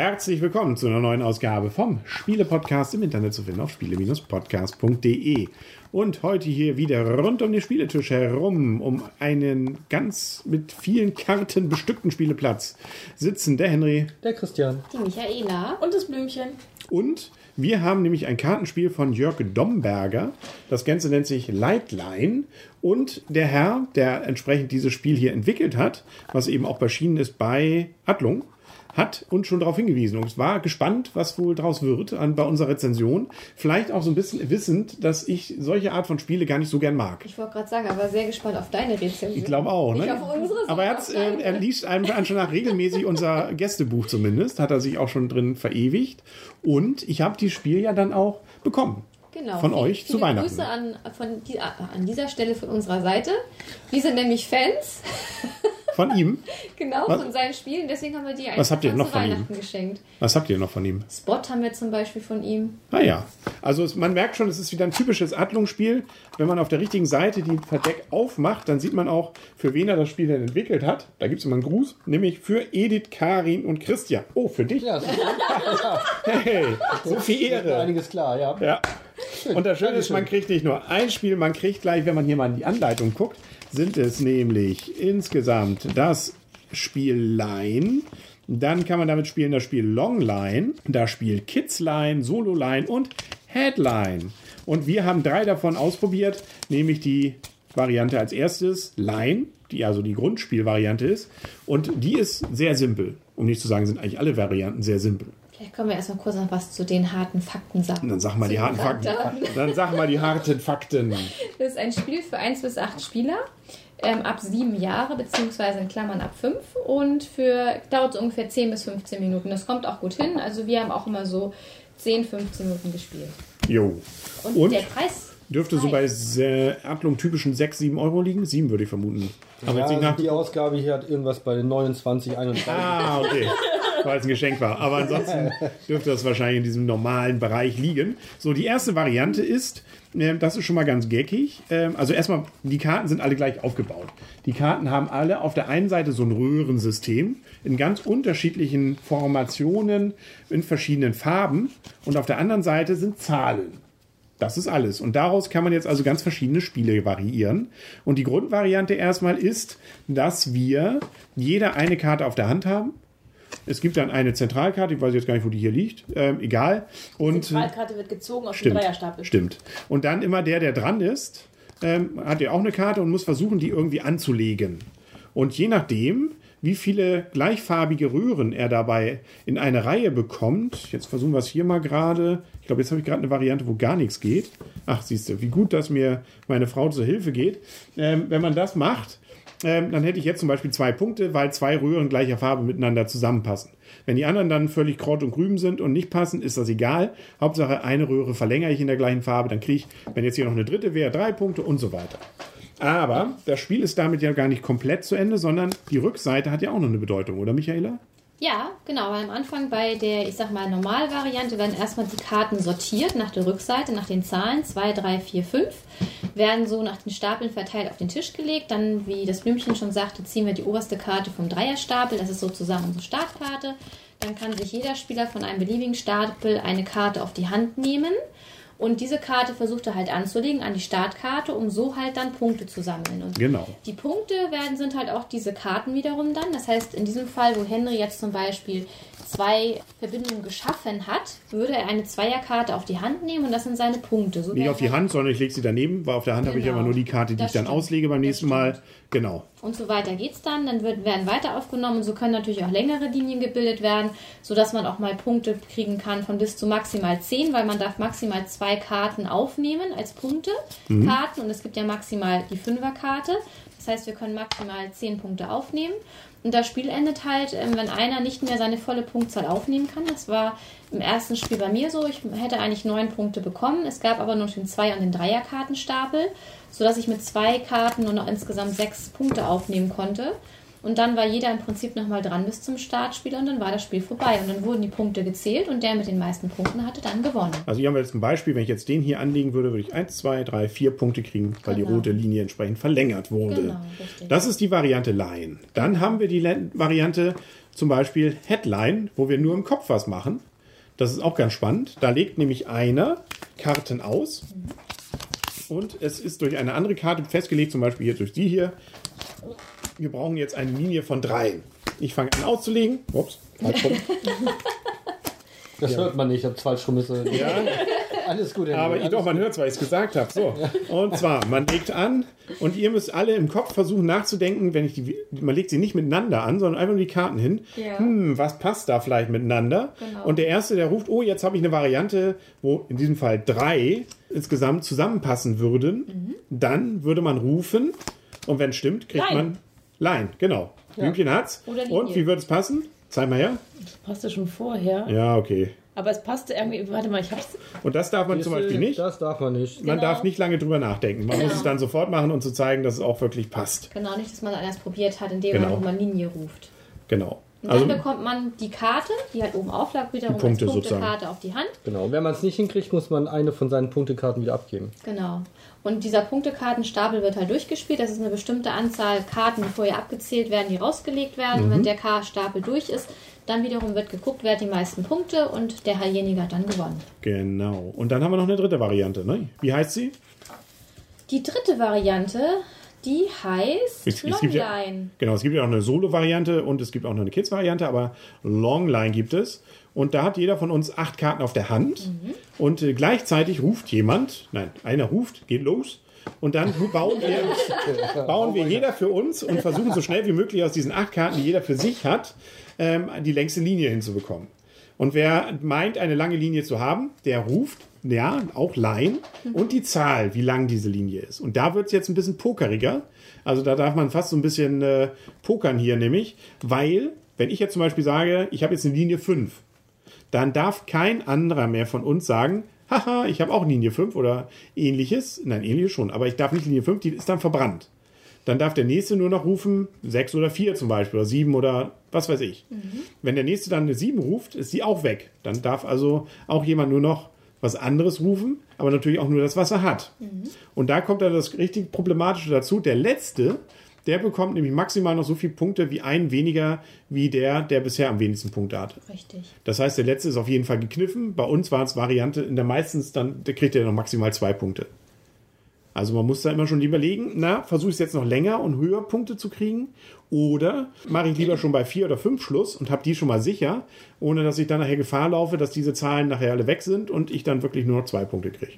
Herzlich willkommen zu einer neuen Ausgabe vom Spiele-Podcast im Internet zu finden auf spiele-podcast.de. Und heute hier wieder rund um den Spieletisch herum, um einen ganz mit vielen Karten bestückten Spieleplatz sitzen der Henry Der Christian. Die Michaela. Und das Blümchen. und wir haben nämlich ein Kartenspiel von Jörg Domberger. Das Ganze nennt sich Lightline. Und der Herr, der entsprechend dieses Spiel hier entwickelt hat, was eben auch erschienen ist bei Adlung, hat uns schon darauf hingewiesen und war gespannt, was wohl draus wird an, bei unserer Rezension. Vielleicht auch so ein bisschen wissend, dass ich solche Art von Spiele gar nicht so gern mag. Ich wollte gerade sagen, aber sehr gespannt auf deine Rezension. Ich glaube auch, ne? Nicht auf unsere, Aber er, hat's, äh, er liest einem schon nach regelmäßig unser Gästebuch zumindest, hat er sich auch schon drin verewigt. Und ich habe dieses Spiel ja dann auch bekommen. Genau. von Viele- euch zu viele Weihnachten. Grüße an, von an dieser Stelle von unserer Seite. Wir sind nämlich Fans, Von ihm. genau, Was? von seinen Spielen. Deswegen haben wir die Was habt ihr noch von ihm? Weihnachten geschenkt. Was habt ihr noch von ihm? Spot haben wir zum Beispiel von ihm. Naja, also es, man merkt schon, es ist wieder ein typisches Adlungsspiel. Wenn man auf der richtigen Seite die Verdeck aufmacht, dann sieht man auch, für wen er das Spiel denn entwickelt hat. Da gibt es immer einen Gruß, nämlich für Edith, Karin und Christian. Oh, für dich? Ja, so Hey, so viel Ehre. einiges klar, ja. Ja. Und das Schöne ist, man kriegt nicht nur ein Spiel, man kriegt gleich, wenn man hier mal in die Anleitung guckt, sind es nämlich insgesamt das Spiel Line. Dann kann man damit spielen das Spiel Longline, das Spiel Kidsline, Sololine und Headline. Und wir haben drei davon ausprobiert, nämlich die Variante als erstes Line, die also die Grundspielvariante ist. Und die ist sehr simpel. Um nicht zu sagen, sind eigentlich alle Varianten sehr simpel. Vielleicht können wir erstmal kurz noch was zu den harten Fakten sagen. Dann sag mal die harten Fakten. Randdaten. Dann sag mal die harten Fakten. Das ist ein Spiel für 1 bis 8 Spieler. Ähm, ab 7 Jahre, beziehungsweise in Klammern ab 5. Und für dauert es ungefähr 10 bis 15 Minuten. Das kommt auch gut hin. Also wir haben auch immer so 10, 15 Minuten gespielt. Jo. Und, Und? der Preis Dürfte so bei äh, Adlung typischen 6, 7 Euro liegen? 7 würde ich vermuten. Aber jetzt Ja, also die Ausgabe hier hat irgendwas bei den 29, 31. Ah, okay. Weil es ein Geschenk war. Aber ansonsten dürfte das wahrscheinlich in diesem normalen Bereich liegen. So, die erste Variante ist, äh, das ist schon mal ganz geckig. Ähm, also erstmal, die Karten sind alle gleich aufgebaut. Die Karten haben alle auf der einen Seite so ein Röhrensystem in ganz unterschiedlichen Formationen, in verschiedenen Farben. Und auf der anderen Seite sind Zahlen. Das ist alles. Und daraus kann man jetzt also ganz verschiedene Spiele variieren. Und die Grundvariante erstmal ist, dass wir jeder eine Karte auf der Hand haben. Es gibt dann eine Zentralkarte, ich weiß jetzt gar nicht, wo die hier liegt. Ähm, egal. Und Zentralkarte wird gezogen aus dem Stimmt. Dreierstapel. Stimmt. Und dann immer der, der dran ist, ähm, hat ja auch eine Karte und muss versuchen, die irgendwie anzulegen. Und je nachdem, wie viele gleichfarbige Röhren er dabei in eine Reihe bekommt, jetzt versuchen wir es hier mal gerade. Ich glaube, jetzt habe ich gerade eine Variante, wo gar nichts geht. Ach, siehst du, wie gut, dass mir meine Frau zur Hilfe geht. Ähm, wenn man das macht, ähm, dann hätte ich jetzt zum Beispiel zwei Punkte, weil zwei Röhren gleicher Farbe miteinander zusammenpassen. Wenn die anderen dann völlig kraut und grün sind und nicht passen, ist das egal. Hauptsache eine Röhre verlängere ich in der gleichen Farbe, dann kriege ich, wenn jetzt hier noch eine dritte wäre, drei Punkte und so weiter. Aber das Spiel ist damit ja gar nicht komplett zu Ende, sondern die Rückseite hat ja auch noch eine Bedeutung, oder Michaela? Ja, genau. Am Anfang bei der, ich sag mal, Normalvariante werden erstmal die Karten sortiert nach der Rückseite, nach den Zahlen 2, 3, 4, 5, werden so nach den Stapeln verteilt auf den Tisch gelegt. Dann, wie das Blümchen schon sagte, ziehen wir die oberste Karte vom Dreierstapel. Das ist sozusagen unsere Startkarte. Dann kann sich jeder Spieler von einem beliebigen Stapel eine Karte auf die Hand nehmen. Und diese Karte versucht er halt anzulegen an die Startkarte, um so halt dann Punkte zu sammeln. Und Genau. die Punkte werden, sind halt auch diese Karten wiederum dann. Das heißt, in diesem Fall, wo Henry jetzt zum Beispiel zwei Verbindungen geschaffen hat, würde er eine Zweierkarte auf die Hand nehmen und das sind seine Punkte. So Nicht auf die Hand, sondern ich lege sie daneben, weil auf der Hand habe ich Genau. aber nur die Karte, die Das ich dann stimmt. auslege beim Das nächsten Mal. Genau. Und so weiter geht's dann. Dann wird, werden weiter aufgenommen und so können natürlich auch längere Linien gebildet werden, sodass man auch mal Punkte kriegen kann von bis zu maximal 10, weil man darf maximal zwei Karten aufnehmen als Punkte-Karten und es gibt ja maximal die Fünferkarte. Das heißt, wir können maximal 10 Punkte aufnehmen. Und das Spiel endet halt, ähm, wenn einer nicht mehr seine volle Punktzahl aufnehmen kann. Das war im ersten Spiel bei mir so. Ich hätte eigentlich neun Punkte bekommen. Es gab aber nur den Zwei- und den Dreierkartenstapel, sodass ich mit zwei Karten nur noch insgesamt sechs Punkte aufnehmen konnte. Und dann war jeder im Prinzip nochmal dran bis zum Startspiel und dann war das Spiel vorbei. Und dann wurden die Punkte gezählt und der mit den meisten Punkten hatte dann gewonnen. Also hier haben wir jetzt ein Beispiel, wenn ich jetzt den hier anlegen würde, würde ich 1, 2, 3, 4 Punkte kriegen, weil die Genau. rote Linie entsprechend verlängert wurde. Genau, richtig. Das ist die Variante Line. Dann haben wir die Variante zum Beispiel Headline, wo wir nur im Kopf was machen. Das ist auch ganz spannend. Da legt nämlich einer Karten aus und es ist durch eine andere Karte festgelegt, zum Beispiel hier durch die hier. Wir brauchen jetzt eine Linie von drei. Ich fange an auszulegen. Ups, falsch rum. Das hört man nicht, ich hab's falsch rum. Ist, äh, Ja. Alles gut. Aber ich, doch, man hört es, weil ich es gesagt habe. So. Und zwar, man legt an und ihr müsst alle im Kopf versuchen nachzudenken, wenn ich die, man legt sie nicht miteinander an, sondern einfach nur die Karten hin. Ja. Hm, was passt da vielleicht miteinander? Genau. Und der Erste, der ruft, oh, jetzt habe ich eine Variante, wo in diesem Fall drei insgesamt zusammenpassen würden, Mhm. dann würde man rufen und wenn es stimmt, kriegt Line. man Line, genau. Blümchen hat's. Oder Linie. Und wie wird es passen? Zeig mal her. Passte schon vorher. Ja, okay. Aber es passte irgendwie. Warte mal, ich hab's. Und das darf man zum Beispiel nicht. Das darf man nicht. Man Genau. darf nicht lange drüber nachdenken. Man muss es dann sofort machen und zu zeigen, dass es auch wirklich passt. Genau, nicht, dass man es erst probiert hat, indem Genau. man nochmal Linie ruft. Genau. Und Also, dann bekommt man die Karte, die halt oben auflag, wiederum Die Punkte als. Punktekarte auf die Hand. Genau. Und wenn man es nicht hinkriegt, muss man eine von seinen Punktekarten wieder abgeben. Genau. Und dieser Punktekartenstapel wird halt durchgespielt. Das ist eine bestimmte Anzahl Karten, die vorher abgezählt werden, die rausgelegt werden. Und wenn der K-Stapel durch ist, dann wiederum wird geguckt, wer hat die meisten Punkte und derjenige hat dann gewonnen. genau. Und dann haben wir noch eine dritte Variante. Ne? Wie heißt sie? Die dritte Variante, die heißt Es- es gibt ja- Longline. Genau, es gibt ja auch eine Solo-Variante und es gibt auch noch eine Kids-Variante, aber Longline gibt es. Und da hat jeder von uns acht Karten auf der Hand. Und äh, gleichzeitig ruft jemand, nein, einer ruft, geht los. Und dann bauen wir, bauen wir jeder für uns und versuchen so schnell wie möglich aus diesen acht Karten, die jeder für sich hat, ähm, die längste Linie hinzubekommen. Und wer meint, eine lange Linie zu haben, der ruft, ja, auch Line und die Zahl, wie lang diese Linie ist. Und da wird es jetzt ein bisschen pokeriger. Also da darf man fast so ein bisschen äh, pokern hier nämlich, weil, wenn ich jetzt zum Beispiel sage, ich habe jetzt eine Linie 5, dann darf kein anderer mehr von uns sagen, haha, ich habe auch Linie 5 oder ähnliches. Nein, ähnliches schon, aber ich darf nicht Linie 5, die ist dann verbrannt. Dann darf der nächste nur noch rufen, 6 oder 4 zum Beispiel, oder 7 oder was weiß ich. Wenn der nächste dann eine 7 ruft, ist die auch weg. Dann darf also auch jemand nur noch was anderes rufen, aber natürlich auch nur das, was er hat. Und da kommt dann das richtig Problematische dazu. Der letzte, der bekommt nämlich maximal noch so viele Punkte wie ein weniger wie der, der bisher am wenigsten Punkte hatte. Richtig. Das heißt, der letzte ist auf jeden Fall gekniffen. Bei uns war es Variante, in der meistens dann, der kriegt er noch maximal zwei Punkte. Also man muss da immer schon überlegen, na, versuche ich es jetzt noch länger und höher Punkte zu kriegen oder mache ich lieber schon bei vier oder fünf Schluss und habe die schon mal sicher, ohne dass ich dann nachher Gefahr laufe, dass diese Zahlen nachher alle weg sind und ich dann wirklich nur noch zwei Punkte kriege.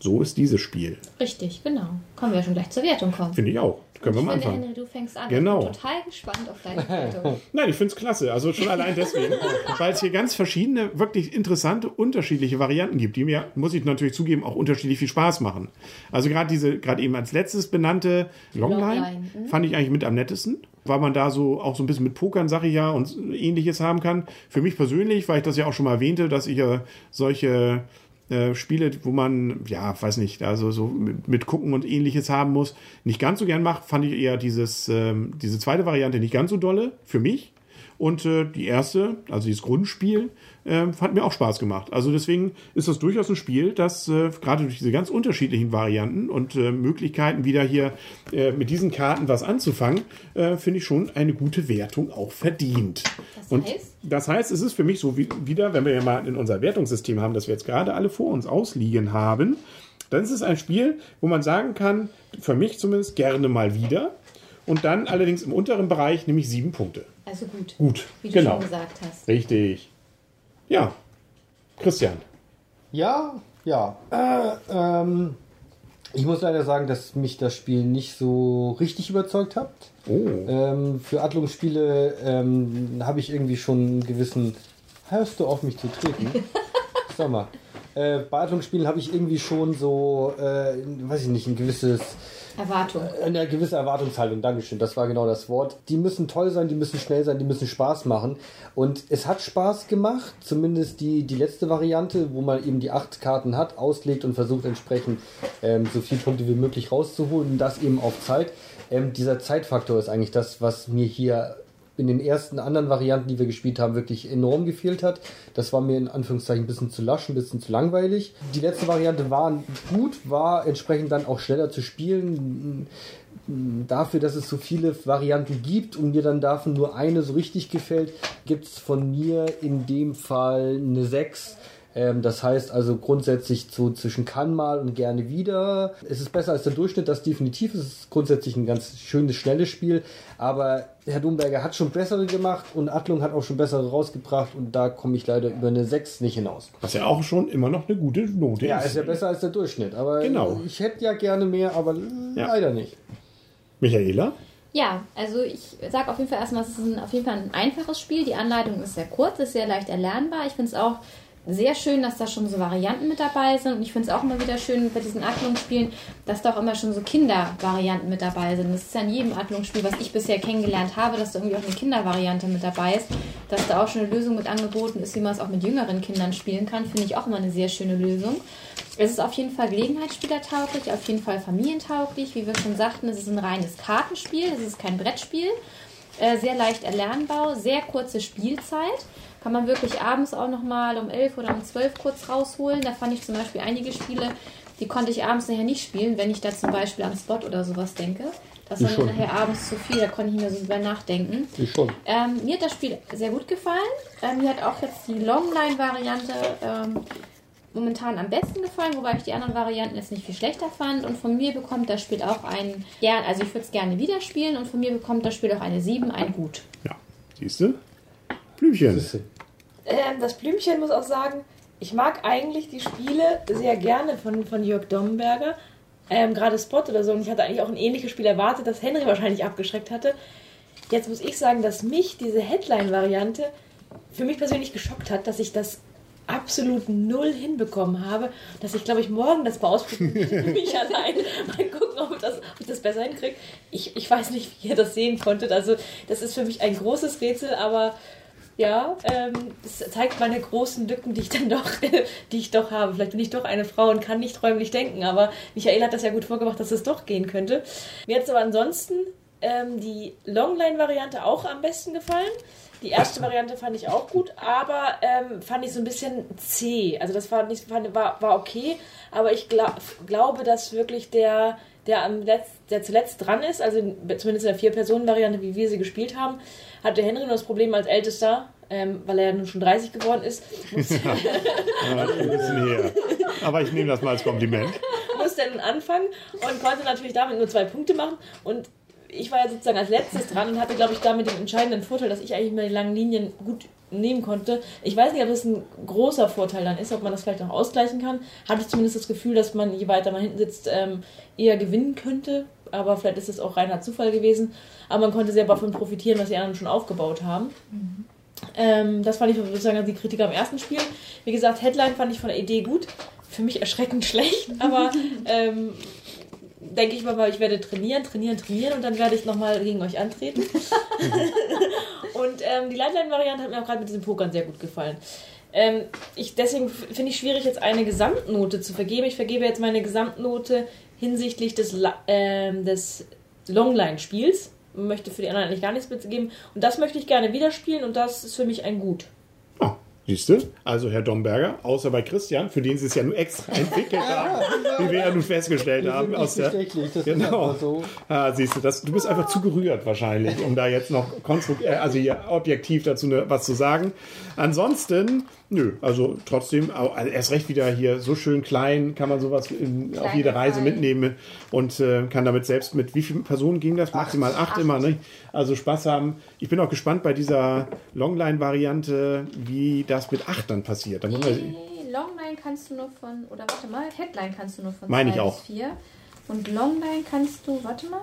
So ist dieses Spiel. Richtig, genau. Kommen wir schon gleich zur Wertung kommen. Finde ich auch. Können wir mal finde, anfangen. Henry, du fängst an. Genau. Ich bin total gespannt auf deine Wertung. Nein, ich finde es klasse. Also schon allein deswegen, weil es hier ganz verschiedene, wirklich interessante, unterschiedliche Varianten gibt, die mir, muss ich natürlich zugeben, auch unterschiedlich viel Spaß machen. Also gerade diese, gerade eben als letztes benannte Longline, Longline, mhm. fand ich eigentlich mit am nettesten, weil man da so auch so ein bisschen mit Pokern, sag ich ja, und ähnliches haben kann. Für mich persönlich, weil ich das ja auch schon mal erwähnte, dass ich ja solche äh, Spiele, wo man, ja, weiß nicht, also so mit, mit Gucken und ähnliches haben muss, nicht ganz so gern macht, fand ich eher dieses, ähm, diese zweite Variante nicht ganz so dolle für mich. Und äh, die erste, also dieses Grundspiel, äh, hat mir auch Spaß gemacht. Also deswegen ist das durchaus ein Spiel, das äh, gerade durch diese ganz unterschiedlichen Varianten und äh, Möglichkeiten wieder hier äh, mit diesen Karten was anzufangen, äh, finde ich schon eine gute Wertung auch verdient. Das und heißt? das heißt, es ist für mich so wie, wieder, wenn wir ja mal in unser Wertungssystem haben, das wir jetzt gerade alle vor uns ausliegen haben, dann ist es ein Spiel, wo man sagen kann, für mich zumindest gerne mal wieder. Und dann allerdings im unteren Bereich nämlich sieben Punkte. Also gut. Gut, Wie du genau. schon gesagt hast. Richtig. Ja, Christian. Ja, ja. Äh, ähm, ich muss leider sagen, dass mich das Spiel nicht so richtig überzeugt hat. Oh. Ähm, für Adlungsspiele ähm, habe ich irgendwie schon einen gewissen. Hörst du auf mich zu treten? Sag mal. Äh, bei Adlungsspielen habe ich irgendwie schon so, äh, weiß ich nicht, ein gewisses Erwartung. Eine gewisse Erwartungshaltung, Dankeschön, das war genau das Wort. Die müssen toll sein, die müssen schnell sein, die müssen Spaß machen. Und es hat Spaß gemacht, zumindest die, die letzte Variante, wo man eben die acht Karten hat, auslegt und versucht entsprechend ähm, so viele Punkte wie möglich rauszuholen. Und das eben auf Zeit. Ähm, dieser Zeitfaktor ist eigentlich das, was mir hier in den ersten anderen Varianten, die wir gespielt haben, wirklich enorm gefehlt hat. Das war mir in Anführungszeichen ein bisschen zu lasch, ein bisschen zu langweilig. Die letzte Variante war gut, war entsprechend dann auch schneller zu spielen. Dafür, dass es so viele Varianten gibt und mir dann davon nur eine so richtig gefällt, gibt es von mir in dem Fall eine 6. Ähm, das heißt also grundsätzlich so zwischen kann mal und gerne wieder. Es ist besser als der Durchschnitt, das definitiv. Es ist grundsätzlich ein ganz schönes, schnelles Spiel. Aber Herr Domberger hat schon bessere gemacht und Adlung hat auch schon bessere rausgebracht und da komme ich leider über eine 6 nicht hinaus. Was ja auch schon immer noch eine gute Note Ja, ist. ist ja besser als der Durchschnitt. Aber Genau. ich hätte ja gerne mehr, aber Ja. leider nicht. Michaela? Ja, also ich sage auf jeden Fall erstmal, es ist ein, auf jeden Fall ein einfaches Spiel. Die Anleitung ist sehr kurz, ist sehr leicht erlernbar. Ich finde es auch sehr schön, dass da schon so Varianten mit dabei sind. Und ich finde es auch immer wieder schön bei diesen Adlungsspielen, dass da auch immer schon so Kindervarianten mit dabei sind. Das ist ja in jedem Adlungsspiel, was ich bisher kennengelernt habe, dass da irgendwie auch eine Kindervariante mit dabei ist. Dass da auch schon eine Lösung mit angeboten ist, wie man es auch mit jüngeren Kindern spielen kann, finde ich auch immer eine sehr schöne Lösung. Es ist auf jeden Fall gelegenheitsspielertauglich, auf jeden Fall familientauglich. Wie wir schon sagten, es ist ein reines Kartenspiel, es ist kein Brettspiel. Äh, sehr leicht erlernbar, sehr kurze Spielzeit. Kann man wirklich abends auch nochmal um 11 oder um 12 kurz rausholen. Da fand ich zum Beispiel einige Spiele, die konnte ich abends nachher nicht spielen, wenn ich da zum Beispiel an Spot oder sowas denke. Das war mir nachher abends zu viel, da konnte ich mehr so drüber nachdenken. Ich schon. Ähm, mir hat das Spiel sehr gut gefallen. Ähm, mir hat auch jetzt die Longline-Variante ähm, momentan am besten gefallen, wobei ich die anderen Varianten jetzt nicht viel schlechter fand. Und von mir bekommt das Spiel auch ein, gern, also ich würde es gerne wieder spielen und von mir bekommt das Spiel auch eine 7, ein Gut. Ja. Siehst du? Blümchen. Ähm, das Blümchen muss auch sagen, ich mag eigentlich die Spiele sehr gerne von, von Jörg Domberger. Ähm, Gerade Spot oder so. Und ich hatte eigentlich auch ein ähnliches Spiel erwartet, das Henry wahrscheinlich abgeschreckt hatte. Jetzt muss ich sagen, dass mich diese Headline-Variante für mich persönlich geschockt hat, dass ich das absolut null hinbekommen habe, dass ich glaube ich morgen das mal ausprobieren mich allein mal gucken, ob, das, ob ich das besser hinkriege. Ich, ich weiß nicht, wie ihr das sehen konntet. Also das ist für mich ein großes Rätsel, aber ja, ähm, es zeigt meine großen Lücken, die ich dann doch, die ich doch habe. Vielleicht bin ich doch eine Frau und kann nicht räumlich denken, aber Michael hat das ja gut vorgemacht, dass es doch gehen könnte. Mir hat es aber ansonsten ähm, die Longline-Variante auch am besten gefallen. Die erste Variante fand ich auch gut, aber ähm, fand ich so ein bisschen zäh. Also das war nicht, fand, war, war okay, aber ich gla glaube, dass wirklich der, der am Letz der zuletzt dran ist, also in, zumindest in der Vier-Personen-Variante, wie wir sie gespielt haben, hatte Henry nur das Problem als Ältester, ähm, weil er ja nun schon 30 geworden ist, Ja, ein bisschen her. Aber ich nehme das mal als Kompliment. musste nun anfangen und konnte natürlich damit nur zwei Punkte machen. Und ich war ja sozusagen als letztes dran und hatte, glaube ich, damit den entscheidenden Vorteil, dass ich eigentlich die langen Linien gut nehmen konnte. Ich weiß nicht, ob das ein großer Vorteil dann ist, ob man das vielleicht noch ausgleichen kann. Hatte ich zumindest das Gefühl, dass man, je weiter man hinten sitzt, ähm, eher gewinnen könnte. Aber vielleicht ist es auch reiner Zufall gewesen. Aber man konnte sehr davon profitieren, was die anderen schon aufgebaut haben. Ähm, das fand ich sozusagen die Kritik am ersten Spiel. Wie gesagt, Headline fand ich von der Idee gut. Für mich erschreckend schlecht, aber ähm, denke ich mal, ich werde trainieren, trainieren, trainieren und dann werde ich nochmal gegen euch antreten. und ähm, die Lightline-Variante hat mir auch gerade mit diesem Pokern sehr gut gefallen. Ähm, ich, deswegen finde ich schwierig, jetzt eine Gesamtnote zu vergeben. Ich vergebe jetzt meine Gesamtnote hinsichtlich des, ähm, des Longline-Spiels. Möchte für die anderen eigentlich gar nichts mitzugeben. Und das möchte ich gerne wieder spielen und das ist für mich ein Gut. Siehst du? Also Herr Domberger, außer bei Christian, für den sie es ja nur extra entwickelt haben, wie wir ja nun festgestellt Wir haben. Aus der, das ist genau. so. Ah, siehst du, das, du bist einfach zu gerührt wahrscheinlich, um da jetzt noch konstrukt, äh, also hier objektiv dazu ne, was zu sagen. Ansonsten, nö, also trotzdem, also erst recht wieder hier so schön klein, kann man sowas in, auf jede Reise mitnehmen und äh, kann damit selbst mit, wie vielen Personen ging das? Maximal acht, immer, ne? Also Spaß haben. Ich bin auch gespannt bei dieser Longline-Variante, wie das mit acht dann passiert. Da muss man, Nee, Longline kannst du nur von, oder warte mal, Headline kannst du nur von Meine ich auch. vier. Und Longline kannst du, warte mal,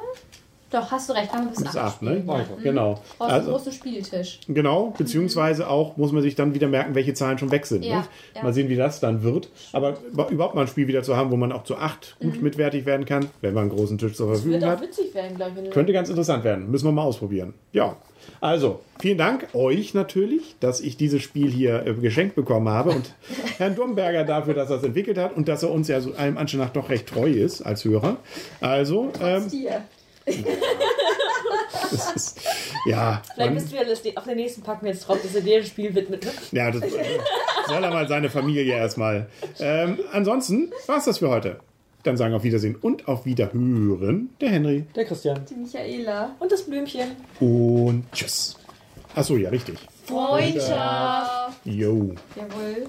Doch, hast du recht, kann man bis, Bis 8 8, ne? Ja. Mhm. Genau. Brauchst einen Also, großen Spieltisch. genau, beziehungsweise auch muss man sich dann wieder merken, welche Zahlen schon weg sind. Ja, ja. Mal sehen, wie das dann wird. Aber überhaupt mal ein Spiel wieder zu haben, wo man auch zu 8 gut mitwertig werden kann, wenn man einen großen Tisch zur Verfügung Wird auch hat. witzig werden, glaube ich. Könnte ganz interessant werden. Müssen wir mal ausprobieren. Ja. Also, vielen Dank euch natürlich, dass ich dieses Spiel hier äh, geschenkt bekommen habe und Herrn Domberger dafür, dass er es entwickelt hat und dass er uns ja so allem Anschein nach doch recht treu ist als Hörer. Also, ähm, ist, ja, Vielleicht bist du ja das, auf den nächsten packen wir jetzt drauf, dass er dir ein Spiel widmet. Ne? ja, das soll er mal seine Familie erstmal. Ähm, ansonsten war's das für heute. Dann sagen auf Wiedersehen und auf Wiederhören der Henry Der Christian. Die Michaela. Und das Blümchen. und tschüss. Achso, ja, richtig. Freundschaft. Jo. Jawohl.